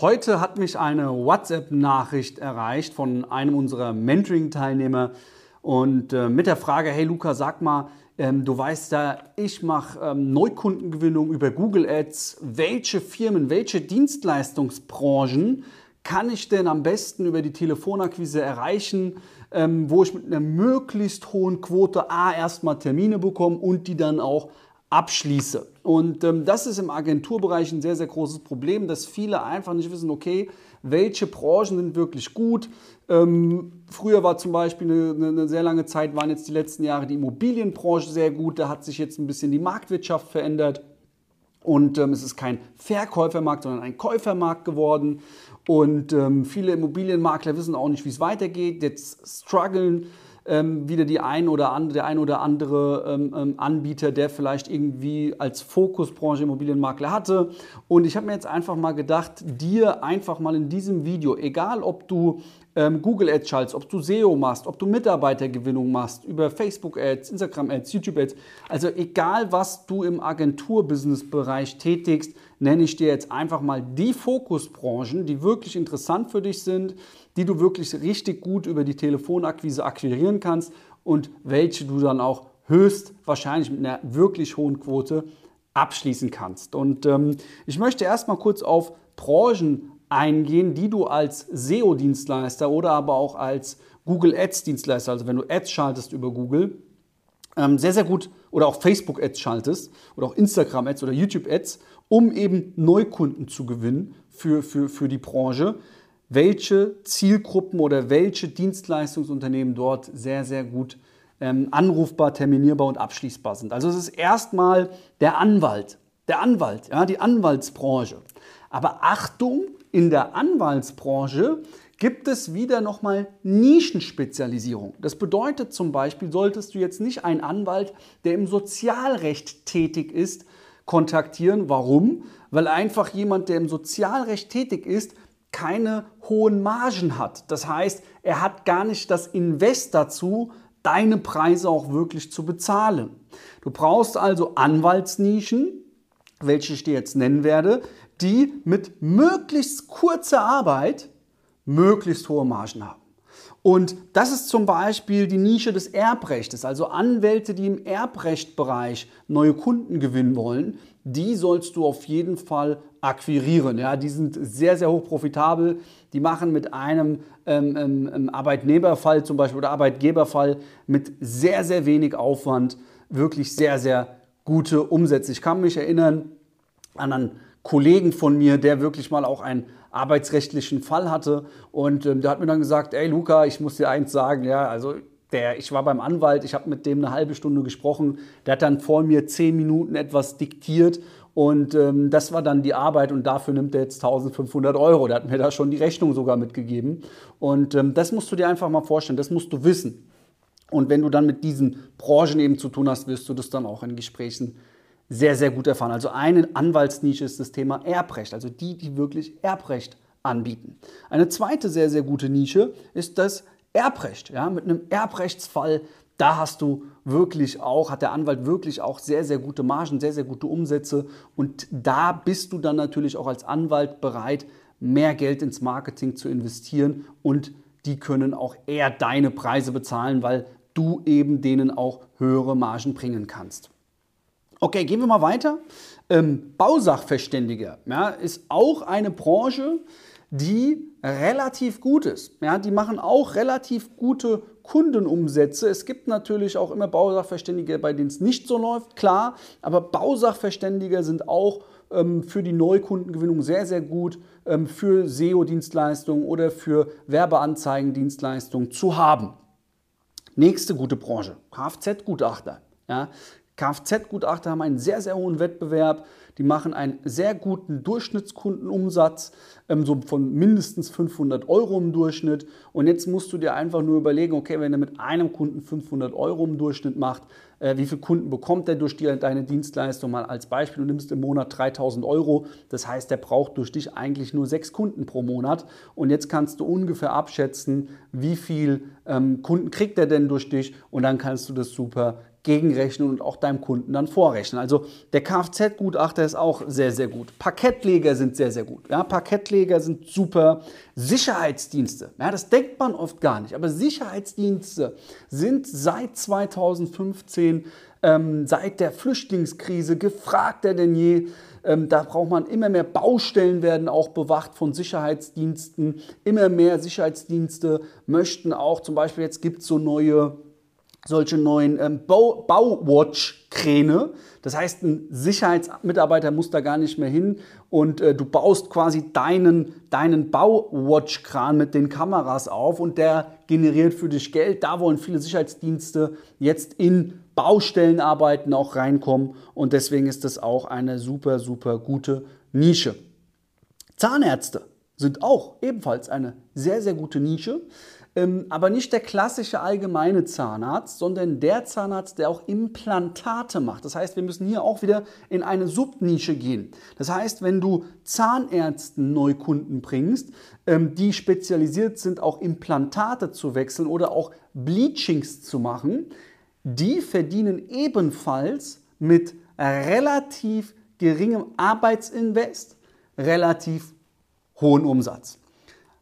Heute hat mich eine WhatsApp-Nachricht erreicht von einem unserer Mentoring-Teilnehmer und äh, mit der Frage, hey Luca, sag mal, ähm, du weißt ja, ich mache ähm, Neukundengewinnung über Google Ads. Welche Firmen, welche Dienstleistungsbranchen kann ich denn am besten über die Telefonakquise erreichen, ähm, wo ich mit einer möglichst hohen Quote A erstmal Termine bekomme und die dann auch abschließe. Und ähm, das ist im Agenturbereich ein sehr, sehr großes Problem, dass viele einfach nicht wissen, okay, welche Branchen sind wirklich gut. Ähm, früher war zum Beispiel eine, eine, sehr lange Zeit, waren jetzt die letzten Jahre die Immobilienbranche sehr gut. Da hat sich jetzt ein bisschen die Marktwirtschaft verändert. Und ähm, es ist kein Verkäufermarkt, sondern ein Käufermarkt geworden. Und ähm, viele Immobilienmakler wissen auch nicht, wie es weitergeht. Jetzt strugglen ähm, wieder die ein oder andere, der ein oder andere ähm, ähm, Anbieter, der vielleicht irgendwie als Fokusbranche Immobilienmakler hatte. Und ich habe mir jetzt einfach mal gedacht, dir einfach mal in diesem Video, egal ob du ähm, Google Ads schaltest, ob du SEO machst, ob du Mitarbeitergewinnung machst, über Facebook Ads, Instagram Ads, YouTube Ads, also egal was du im Agenturbusiness-Bereich tätigst, nenne ich dir jetzt einfach mal die Fokusbranchen, die wirklich interessant für dich sind, die du wirklich richtig gut über die Telefonakquise akquirieren kannst und welche du dann auch höchstwahrscheinlich mit einer wirklich hohen Quote abschließen kannst. Und ähm, ich möchte erstmal kurz auf Branchen eingehen, die du als SEO-Dienstleister oder aber auch als Google Ads-Dienstleister, also wenn du Ads schaltest über Google, ähm, sehr, sehr gut oder auch Facebook-Ads schaltest oder auch Instagram-Ads oder YouTube-Ads, um eben Neukunden zu gewinnen für, für, für die Branche, welche Zielgruppen oder welche Dienstleistungsunternehmen dort sehr, sehr gut ähm, anrufbar, terminierbar und abschließbar sind. Also es ist erstmal der Anwalt, der Anwalt, ja, die Anwaltsbranche. Aber Achtung, in der Anwaltsbranche gibt es wieder nochmal Nischenspezialisierung. Das bedeutet zum Beispiel, solltest du jetzt nicht einen Anwalt, der im Sozialrecht tätig ist, kontaktieren. Warum? Weil einfach jemand, der im Sozialrecht tätig ist, keine hohen Margen hat. Das heißt, er hat gar nicht das Invest dazu, deine Preise auch wirklich zu bezahlen. Du brauchst also Anwaltsnischen, welche ich dir jetzt nennen werde, die mit möglichst kurzer Arbeit möglichst hohe Margen haben. Und das ist zum Beispiel die Nische des Erbrechtes, also Anwälte, die im Erbrechtbereich neue Kunden gewinnen wollen, die sollst du auf jeden Fall akquirieren. Ja, die sind sehr, sehr hoch profitabel. Die machen mit einem ähm, ähm, ähm, Arbeitnehmerfall zum Beispiel oder Arbeitgeberfall mit sehr, sehr wenig Aufwand wirklich sehr, sehr gute Umsätze. Ich kann mich erinnern an einen Kollegen von mir, der wirklich mal auch einen arbeitsrechtlichen Fall hatte und ähm, der hat mir dann gesagt, ey Luca, ich muss dir eins sagen, ja, also der, ich war beim Anwalt, ich habe mit dem eine halbe Stunde gesprochen, der hat dann vor mir zehn Minuten etwas diktiert und ähm, das war dann die Arbeit und dafür nimmt er jetzt 1500 Euro. Der hat mir da schon die Rechnung sogar mitgegeben. Und ähm, das musst du dir einfach mal vorstellen, das musst du wissen. Und wenn du dann mit diesen Branchen eben zu tun hast, wirst du das dann auch in Gesprächen sehr, sehr gut erfahren. Also eine Anwaltsnische ist das Thema Erbrecht, also die, die wirklich Erbrecht anbieten. Eine zweite sehr, sehr gute Nische ist das Erbrecht. Ja, mit einem Erbrechtsfall da hast du wirklich auch, hat der Anwalt wirklich auch sehr, sehr gute Margen, sehr, sehr gute Umsätze. Und da bist du dann natürlich auch als Anwalt bereit, mehr Geld ins Marketing zu investieren und die können auch eher deine Preise bezahlen, weil du eben denen auch höhere Margen bringen kannst. Okay, gehen wir mal weiter. Ähm, Bausachverständiger ja, ist auch eine Branche, die relativ gut ist. Ja, die machen auch relativ gute Kundenumsätze. Es gibt natürlich auch immer Bausachverständige, bei denen es nicht so läuft, klar, aber Bausachverständige sind auch ähm, für die Neukundengewinnung sehr, sehr gut ähm, für SEO-Dienstleistungen oder für Werbeanzeigendienstleistungen zu haben. Nächste gute Branche, Kfz-Gutachter. Ja, Kfz-Gutachter haben einen sehr, sehr hohen Wettbewerb. Die machen einen sehr guten Durchschnittskundenumsatz, ähm, so von mindestens 500 Euro im Durchschnitt. Und jetzt musst du dir einfach nur überlegen, okay, wenn er mit einem Kunden 500 Euro im Durchschnitt macht, äh, wie viele Kunden bekommt er durch die, deine Dienstleistung? Mal als Beispiel, du nimmst im Monat 3000 Euro. Das heißt, er braucht durch dich eigentlich nur sechs Kunden pro Monat. Und jetzt kannst du ungefähr abschätzen, wie viel ähm, Kunden kriegt er denn durch dich. Und dann kannst du das super gegenrechnen und auch deinem Kunden dann vorrechnen. Also der Kfz-Gutachter ist auch sehr, sehr gut. Parkettleger sind sehr, sehr gut. Ja, Parkettleger sind super. Sicherheitsdienste, ja, das denkt man oft gar nicht, aber Sicherheitsdienste sind seit 2015, ähm, seit der Flüchtlingskrise gefragter denn je. Ähm, da braucht man immer mehr Baustellen werden auch bewacht von Sicherheitsdiensten. Immer mehr Sicherheitsdienste möchten auch, zum Beispiel jetzt gibt es so neue solche neuen ähm, Bauwatch-Kräne. Das heißt, ein Sicherheitsmitarbeiter muss da gar nicht mehr hin und äh, du baust quasi deinen, deinen Bauwatch-Kran mit den Kameras auf und der generiert für dich Geld. Da wollen viele Sicherheitsdienste jetzt in Baustellenarbeiten auch reinkommen und deswegen ist das auch eine super, super gute Nische. Zahnärzte sind auch ebenfalls eine sehr, sehr gute Nische. Ähm, aber nicht der klassische allgemeine Zahnarzt, sondern der Zahnarzt, der auch Implantate macht. Das heißt, wir müssen hier auch wieder in eine Subnische gehen. Das heißt, wenn du Zahnärzten Neukunden bringst, ähm, die spezialisiert sind, auch Implantate zu wechseln oder auch Bleachings zu machen, die verdienen ebenfalls mit relativ geringem Arbeitsinvest relativ hohen Umsatz.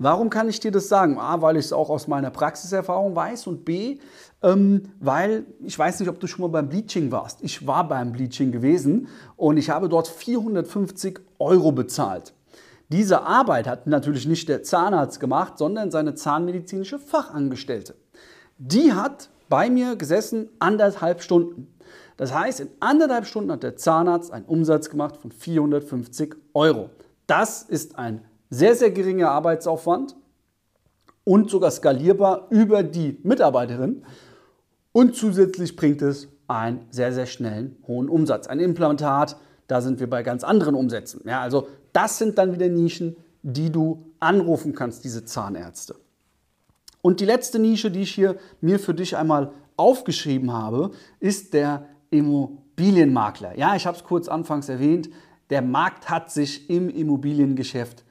Warum kann ich dir das sagen? A, weil ich es auch aus meiner Praxiserfahrung weiß und B, ähm, weil ich weiß nicht, ob du schon mal beim Bleaching warst. Ich war beim Bleaching gewesen und ich habe dort 450 Euro bezahlt. Diese Arbeit hat natürlich nicht der Zahnarzt gemacht, sondern seine zahnmedizinische Fachangestellte. Die hat bei mir gesessen anderthalb Stunden. Das heißt, in anderthalb Stunden hat der Zahnarzt einen Umsatz gemacht von 450 Euro. Das ist ein sehr, sehr geringer Arbeitsaufwand und sogar skalierbar über die Mitarbeiterin. Und zusätzlich bringt es einen sehr, sehr schnellen hohen Umsatz. Ein Implantat, da sind wir bei ganz anderen Umsätzen. Ja, also das sind dann wieder Nischen, die du anrufen kannst, diese Zahnärzte. Und die letzte Nische, die ich hier mir für dich einmal aufgeschrieben habe, ist der Immobilienmakler. Ja, ich habe es kurz anfangs erwähnt. Der Markt hat sich im Immobiliengeschäft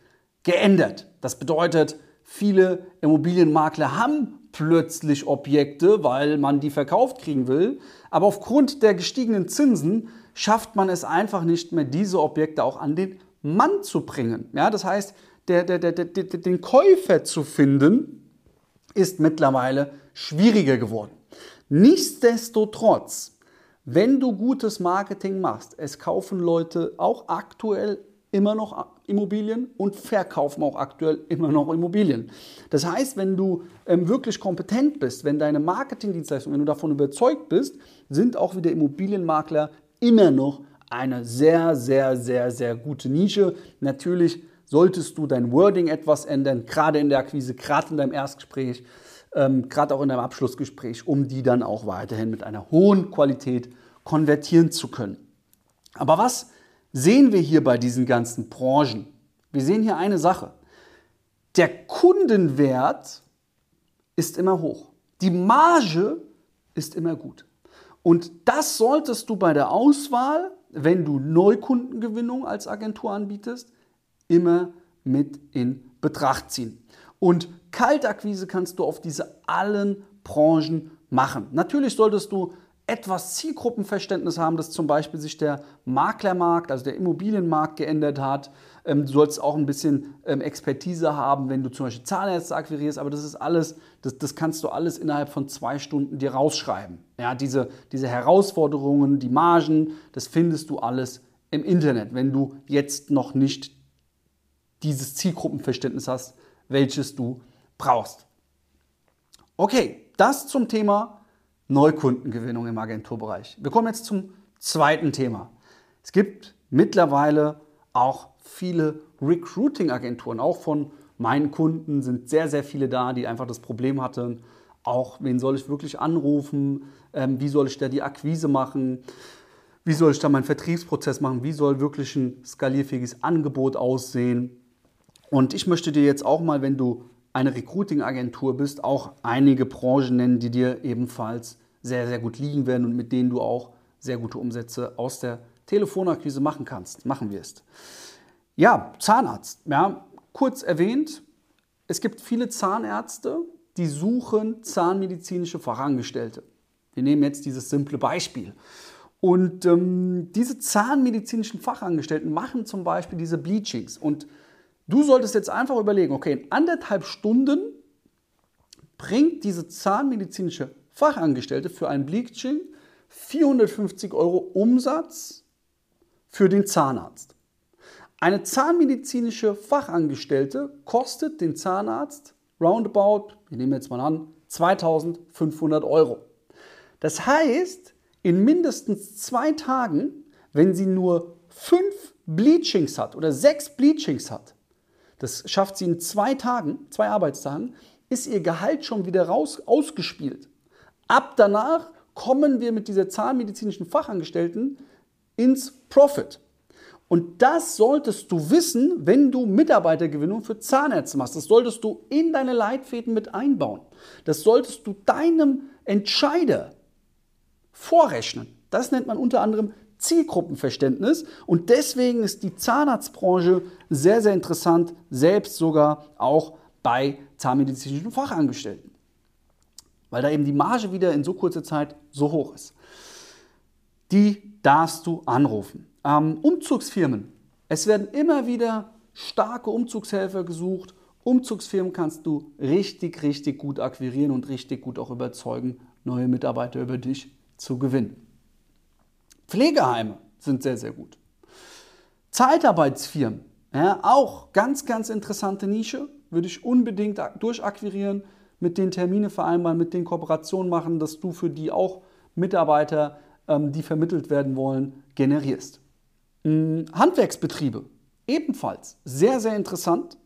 geändert. Das bedeutet, viele Immobilienmakler haben plötzlich Objekte, weil man die verkauft kriegen will. Aber aufgrund der gestiegenen Zinsen schafft man es einfach nicht mehr, diese Objekte auch an den Mann zu bringen. Ja, das heißt, der, der, der, den Käufer zu finden, ist mittlerweile schwieriger geworden. Nichtsdestotrotz, wenn du gutes Marketing machst, es kaufen Leute auch aktuell immer noch Immobilien und verkaufen auch aktuell immer noch Immobilien. Das heißt, wenn du ähm, wirklich kompetent bist, wenn deine Marketingdienstleistung, wenn du davon überzeugt bist, sind auch wieder Immobilienmakler immer noch eine sehr, sehr, sehr, sehr gute Nische. Natürlich solltest du dein Wording etwas ändern, gerade in der Akquise, gerade in deinem Erstgespräch, ähm, gerade auch in deinem Abschlussgespräch, um die dann auch weiterhin mit einer hohen Qualität konvertieren zu können. Aber was sehen wir hier bei diesen ganzen Branchen? Wir sehen hier eine Sache. Der Kundenwert ist immer hoch. Die Marge ist immer gut. Und das solltest du bei der Auswahl, wenn du Neukundengewinnung als Agentur anbietest, immer mit in Betracht ziehen. Und Kaltakquise kannst du auf diese allen Branchen machen. Natürlich solltest du etwas Zielgruppenverständnis haben, dass zum Beispiel sich der Maklermarkt, also der Immobilienmarkt geändert hat. Ähm, du sollst auch ein bisschen ähm, Expertise haben, wenn du zum Beispiel Zahnärzte akquirierst, aber das ist alles, das, das kannst du alles innerhalb von zwei Stunden dir rausschreiben. Ja, diese, diese Herausforderungen, die Margen, das findest du alles im Internet, wenn du jetzt noch nicht dieses Zielgruppenverständnis hast, welches du brauchst. Okay, das zum Thema Neukundengewinnung im Agenturbereich. Wir kommen jetzt zum zweiten Thema. Es gibt mittlerweile auch viele Recruiting-Agenturen, auch von meinen Kunden sind sehr, sehr viele da, die einfach das Problem hatten, auch wen soll ich wirklich anrufen, ähm, wie soll ich da die Akquise machen, wie soll ich da meinen Vertriebsprozess machen, wie soll wirklich ein skalierfähiges Angebot aussehen. Und ich möchte dir jetzt auch mal, wenn du eine Recruiting-Agentur bist, auch einige Branchen nennen, die dir ebenfalls sehr, sehr gut liegen werden und mit denen du auch sehr gute Umsätze aus der Telefonakquise machen kannst. Machen wir es. Ja, Zahnarzt. Ja, kurz erwähnt, es gibt viele Zahnärzte, die suchen zahnmedizinische Fachangestellte. Wir nehmen jetzt dieses simple Beispiel. Und ähm, diese zahnmedizinischen Fachangestellten machen zum Beispiel diese Bleachings. Und du solltest jetzt einfach überlegen, okay, in anderthalb Stunden bringt diese zahnmedizinische Fachangestellte für ein Bleaching 450 Euro Umsatz für den Zahnarzt. Eine zahnmedizinische Fachangestellte kostet den Zahnarzt roundabout, wir nehmen jetzt mal an, 2500 Euro. Das heißt, in mindestens zwei Tagen, wenn sie nur fünf Bleachings hat oder sechs Bleachings hat, das schafft sie in zwei Tagen, zwei Arbeitstagen, ist ihr Gehalt schon wieder raus, ausgespielt. Ab danach kommen wir mit dieser zahnmedizinischen Fachangestellten ins Profit. Und das solltest du wissen, wenn du Mitarbeitergewinnung für Zahnärzte machst. Das solltest du in deine Leitfäden mit einbauen. Das solltest du deinem Entscheider vorrechnen. Das nennt man unter anderem Zielgruppenverständnis und deswegen ist die Zahnarztbranche sehr, sehr interessant, selbst sogar auch bei zahnmedizinischen Fachangestellten, weil da eben die Marge wieder in so kurzer Zeit so hoch ist. Die darfst du anrufen. Ähm, Umzugsfirmen. Es werden immer wieder starke Umzugshelfer gesucht. Umzugsfirmen kannst du richtig, richtig gut akquirieren und richtig gut auch überzeugen, neue Mitarbeiter über dich zu gewinnen. Pflegeheime sind sehr, sehr gut. Zeitarbeitsfirmen, ja, auch ganz, ganz interessante Nische, würde ich unbedingt durchakquirieren, mit den Termine vereinbaren, mit den Kooperationen machen, dass du für die auch Mitarbeiter, ähm, die vermittelt werden wollen, generierst. Hm, Handwerksbetriebe, ebenfalls sehr, sehr interessant.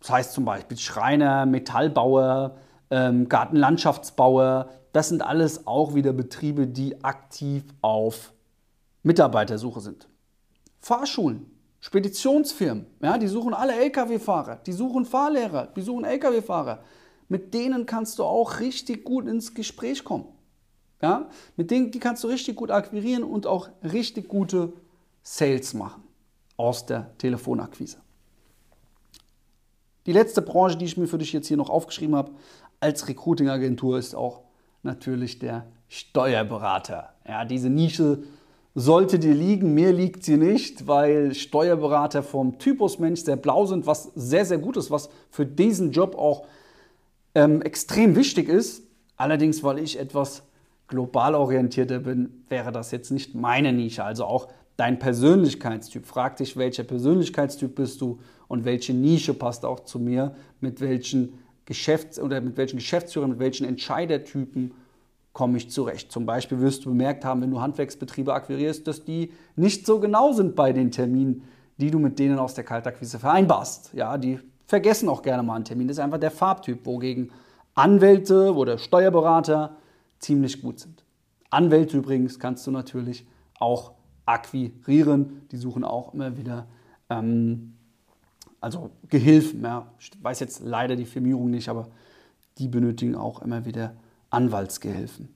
Das heißt zum Beispiel Schreiner, Metallbauer, ähm, Gartenlandschaftsbauer, das sind alles auch wieder Betriebe, die aktiv auf Mitarbeitersuche sind. Fahrschulen, Speditionsfirmen, ja, die suchen alle Lkw-Fahrer, die suchen Fahrlehrer, die suchen Lkw-Fahrer. Mit denen kannst du auch richtig gut ins Gespräch kommen. Ja, mit denen die kannst du richtig gut akquirieren und auch richtig gute Sales machen aus der Telefonakquise. Die letzte Branche, die ich mir für dich jetzt hier noch aufgeschrieben habe, als Recruiting-Agentur ist auch natürlich der Steuerberater. Ja, diese Nische sollte dir liegen, mir liegt sie nicht, weil Steuerberater vom Typus Mensch sehr blau sind, was sehr, sehr gut ist, was für diesen Job auch ähm, extrem wichtig ist. Allerdings, weil ich etwas global orientierter bin, wäre das jetzt nicht meine Nische. Also auch dein Persönlichkeitstyp. Frag dich, welcher Persönlichkeitstyp bist du und welche Nische passt auch zu mir, mit welchen Geschäfts- oder mit welchen Geschäftsführern, mit welchen Entscheidertypen komme ich zurecht. Zum Beispiel wirst du bemerkt haben, wenn du Handwerksbetriebe akquirierst, dass die nicht so genau sind bei den Terminen, die du mit denen aus der Kaltakquise vereinbarst. Ja, die vergessen auch gerne mal einen Termin. Das ist einfach der Farbtyp, wogegen Anwälte oder Steuerberater ziemlich gut sind. Anwälte übrigens kannst du natürlich auch akquirieren. Die suchen auch immer wieder ähm, also Gehilfen. Ja. Ich weiß jetzt leider die Firmierung nicht, aber die benötigen auch immer wieder Anwaltsgehilfen.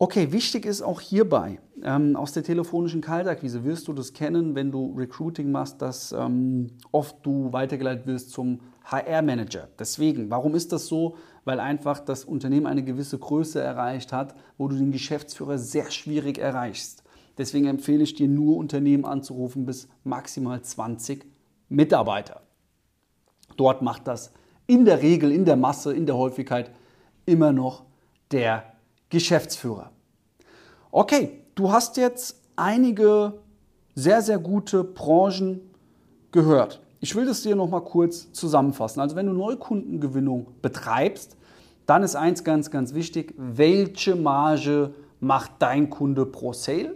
Okay, wichtig ist auch hierbei, ähm, aus der telefonischen Kaltakquise wirst du das kennen, wenn du Recruiting machst, dass ähm, oft du weitergeleitet wirst zum HR-Manager. Deswegen, warum ist das so? Weil einfach das Unternehmen eine gewisse Größe erreicht hat, wo du den Geschäftsführer sehr schwierig erreichst. Deswegen empfehle ich dir nur Unternehmen anzurufen bis maximal 20 Mitarbeiter. Dort macht das in der Regel, in der Masse, in der Häufigkeit immer noch der Geschäftsführer. Okay, du hast jetzt einige sehr, sehr gute Branchen gehört. Ich will das dir noch mal kurz zusammenfassen. Also wenn du Neukundengewinnung betreibst, dann ist eins ganz, ganz wichtig, welche Marge macht dein Kunde pro Sale?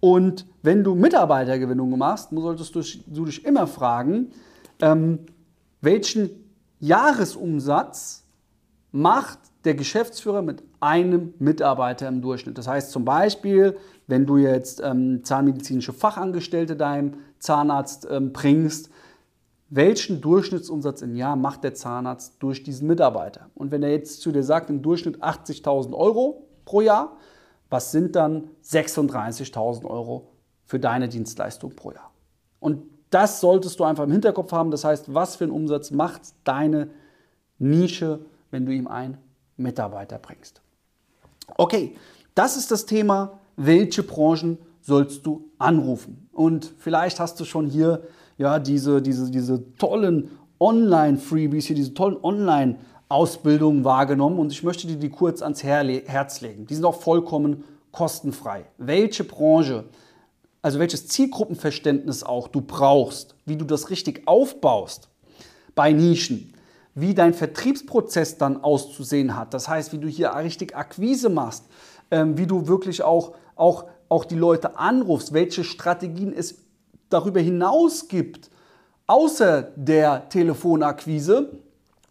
Und wenn du Mitarbeitergewinnung machst, solltest du, du dich immer fragen, ähm, welchen Jahresumsatz macht der Geschäftsführer mit einem Mitarbeiter im Durchschnitt. Das heißt zum Beispiel, wenn du jetzt ähm, zahnmedizinische Fachangestellte deinem Zahnarzt ähm, bringst, welchen Durchschnittsumsatz im Jahr macht der Zahnarzt durch diesen Mitarbeiter? Und wenn er jetzt zu dir sagt, im Durchschnitt 80.000 Euro pro Jahr, was sind dann 36.000 Euro für deine Dienstleistung pro Jahr? Und das solltest du einfach im Hinterkopf haben. Das heißt, was für einen Umsatz macht deine Nische, wenn du ihm einen Mitarbeiter bringst? Okay, das ist das Thema, welche Branchen sollst du anrufen? Und vielleicht hast du schon hier ja, diese, diese, diese tollen Online-Freebies, hier diese tollen Online-Ausbildungen wahrgenommen und ich möchte dir die kurz ans Herz legen. Die sind auch vollkommen kostenfrei. Welche Branche, also welches Zielgruppenverständnis auch du brauchst, wie du das richtig aufbaust bei Nischen, wie dein Vertriebsprozess dann auszusehen hat. Das heißt, wie du hier richtig Akquise machst, ähm, wie du wirklich auch, auch, auch die Leute anrufst, welche Strategien es darüber hinaus gibt, außer der Telefonakquise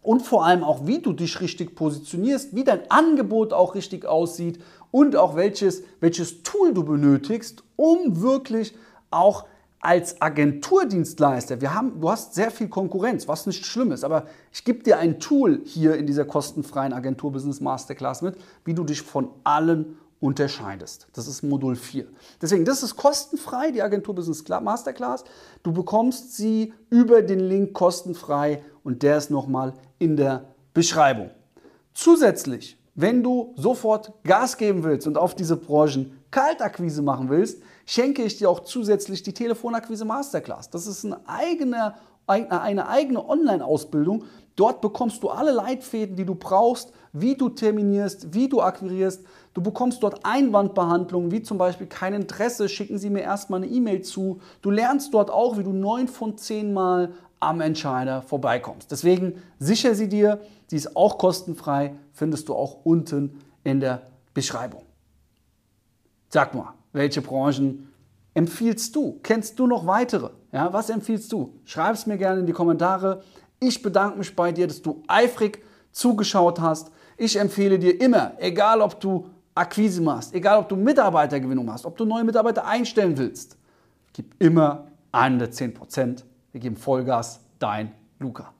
und vor allem auch, wie du dich richtig positionierst, wie dein Angebot auch richtig aussieht und auch welches, welches Tool du benötigst, um wirklich auch als Agenturdienstleister, wir haben, du hast sehr viel Konkurrenz, was nicht schlimm ist, aber ich gebe dir ein Tool hier in dieser kostenfreien Agentur-Business Masterclass mit, wie du dich von allen unterscheidest. Das ist Modul 4. Deswegen, das ist kostenfrei, die Agentur Business Masterclass. Du bekommst sie über den Link kostenfrei und der ist nochmal in der Beschreibung. Zusätzlich wenn du sofort Gas geben willst und auf diese Branchen Kaltakquise machen willst, schenke ich dir auch zusätzlich die Telefonakquise Masterclass. Das ist eine eigene, eine eigene Online-Ausbildung. Dort bekommst du alle Leitfäden, die du brauchst, wie du terminierst, wie du akquirierst. Du bekommst dort Einwandbehandlungen, wie zum Beispiel kein Interesse, schicken Sie mir erstmal eine E-Mail zu. Du lernst dort auch, wie du neun von zehn Mal am Entscheider vorbeikommst. Deswegen sicher sie dir, sie ist auch kostenfrei, findest du auch unten in der Beschreibung. Sag mal, welche Branchen empfiehlst du? Kennst du noch weitere? Ja, was empfiehlst du? Schreib es mir gerne in die Kommentare. Ich bedanke mich bei dir, dass du eifrig zugeschaut hast. Ich empfehle dir immer, egal ob du Akquise machst, egal ob du Mitarbeitergewinnung machst, ob du neue Mitarbeiter einstellen willst, gib immer 110 Prozent wir geben Vollgas, dein Luca.